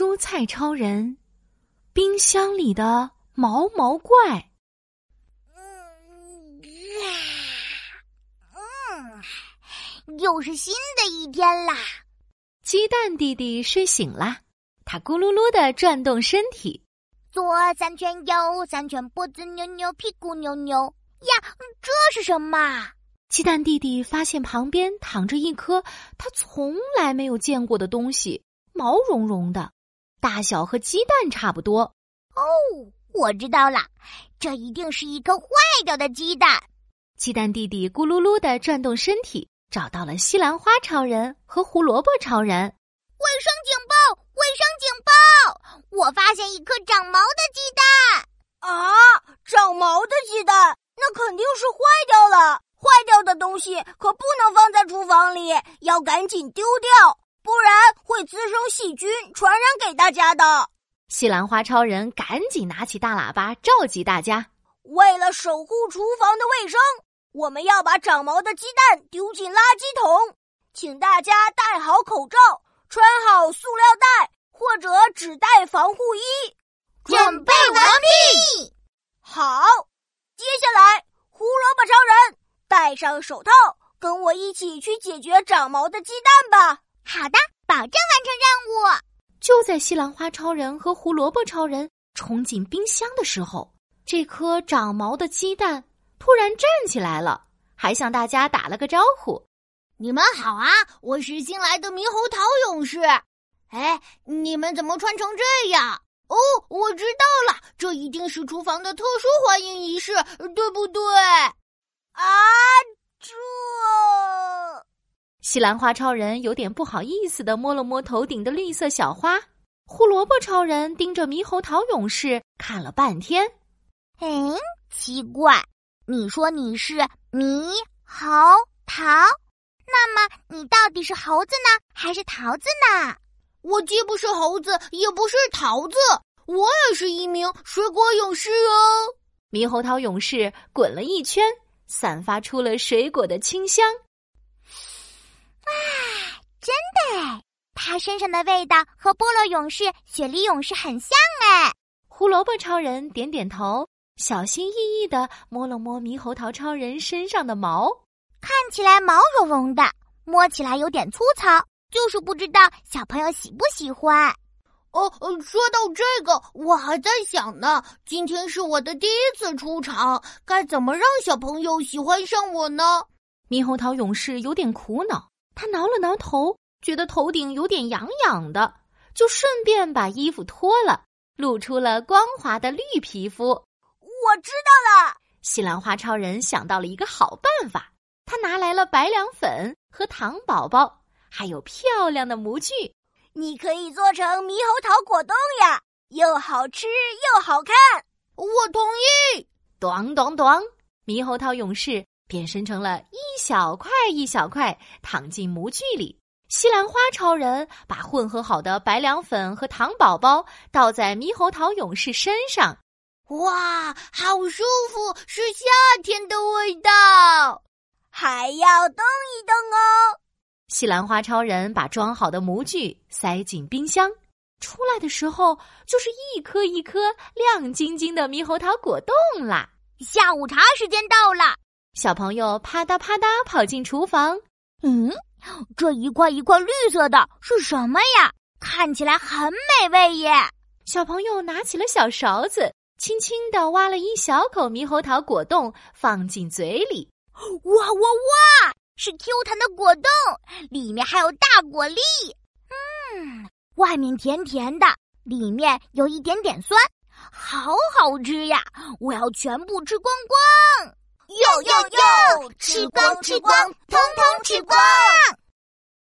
蔬菜超人，冰箱里的毛毛怪。嗯，嗯，又是新的一天啦！鸡蛋弟弟睡醒啦，他咕噜噜的转动身体，左三圈，右三圈，脖子扭扭，屁股扭扭。呀，这是什么？鸡蛋弟弟发现旁边躺着一颗他从来没有见过的东西，毛茸茸的，大小和鸡蛋差不多。哦，我知道了，这一定是一颗坏掉的鸡蛋。鸡蛋弟弟咕噜噜的转动身体，找到了西兰花超人和胡萝卜超人。卫生警报！卫生警报！我发现一颗长毛的鸡蛋。啊，长毛的鸡蛋，那肯定是坏掉了。坏掉的东西可不能放在厨房里，要赶紧丢掉，不然会滋生细菌，传染给大家的。西兰花超人赶紧拿起大喇叭，召集大家：为了守护厨房的卫生，我们要把长毛的鸡蛋丢进垃圾桶，请大家戴好口罩，穿好塑料袋或者只带防护衣。准备完毕。好，接下来胡萝卜超人。戴上手套，跟我一起去解决长毛的鸡蛋吧！好的，保证完成任务。就在西兰花超人和胡萝卜超人冲进冰箱的时候，这颗长毛的鸡蛋突然站起来了，还向大家打了个招呼：“你们好啊，我是新来的猕猴桃勇士。哎，你们怎么穿成这样？哦，我知道了，这一定是厨房的特殊欢迎仪式，对不对？”啊，这西兰花超人有点不好意思的摸了摸头顶的绿色小花。胡萝卜超人盯着猕猴桃勇士看了半天，嗯，奇怪，你说你是猕猴桃，那么你到底是猴子呢，还是桃子呢？我既不是猴子，也不是桃子，我也是一名水果勇士哦。猕猴桃勇士滚了一圈。散发出了水果的清香，哇，真的哎！它身上的味道和菠萝勇士、雪梨勇士很像哎。胡萝卜超人点点头，小心翼翼的摸了摸猕猴桃超人身上的毛，看起来毛茸茸的，摸起来有点粗糙，就是不知道小朋友喜不喜欢。哦，说到这个，我还在想呢。今天是我的第一次出场，该怎么让小朋友喜欢上我呢？猕猴桃勇士有点苦恼，他挠了挠头，觉得头顶有点痒痒的，就顺便把衣服脱了，露出了光滑的绿皮肤。我知道了，西兰花超人想到了一个好办法，他拿来了白凉粉和糖宝宝，还有漂亮的模具。你可以做成猕猴桃果冻呀，又好吃又好看。我同意。咚咚咚，猕猴桃勇士变身成了一小块一小块，躺进模具里。西兰花超人把混合好的白凉粉和糖宝宝倒在猕猴桃勇士身上，哇，好舒服，是夏天的味道。还要动一动哦。西兰花超人把装好的模具塞进冰箱，出来的时候就是一颗一颗亮晶晶的猕猴桃果冻啦。下午茶时间到了，小朋友啪嗒啪嗒跑进厨房。嗯，这一块一块绿色的是什么呀？看起来很美味耶！小朋友拿起了小勺子，轻轻地挖了一小口猕猴桃果冻，放进嘴里。哇哇哇！是 Q 弹的果冻，里面还有大果粒。嗯，外面甜甜的，里面有一点点酸，好好吃呀！我要全部吃光光。哟哟哟，吃光吃光，通通吃光。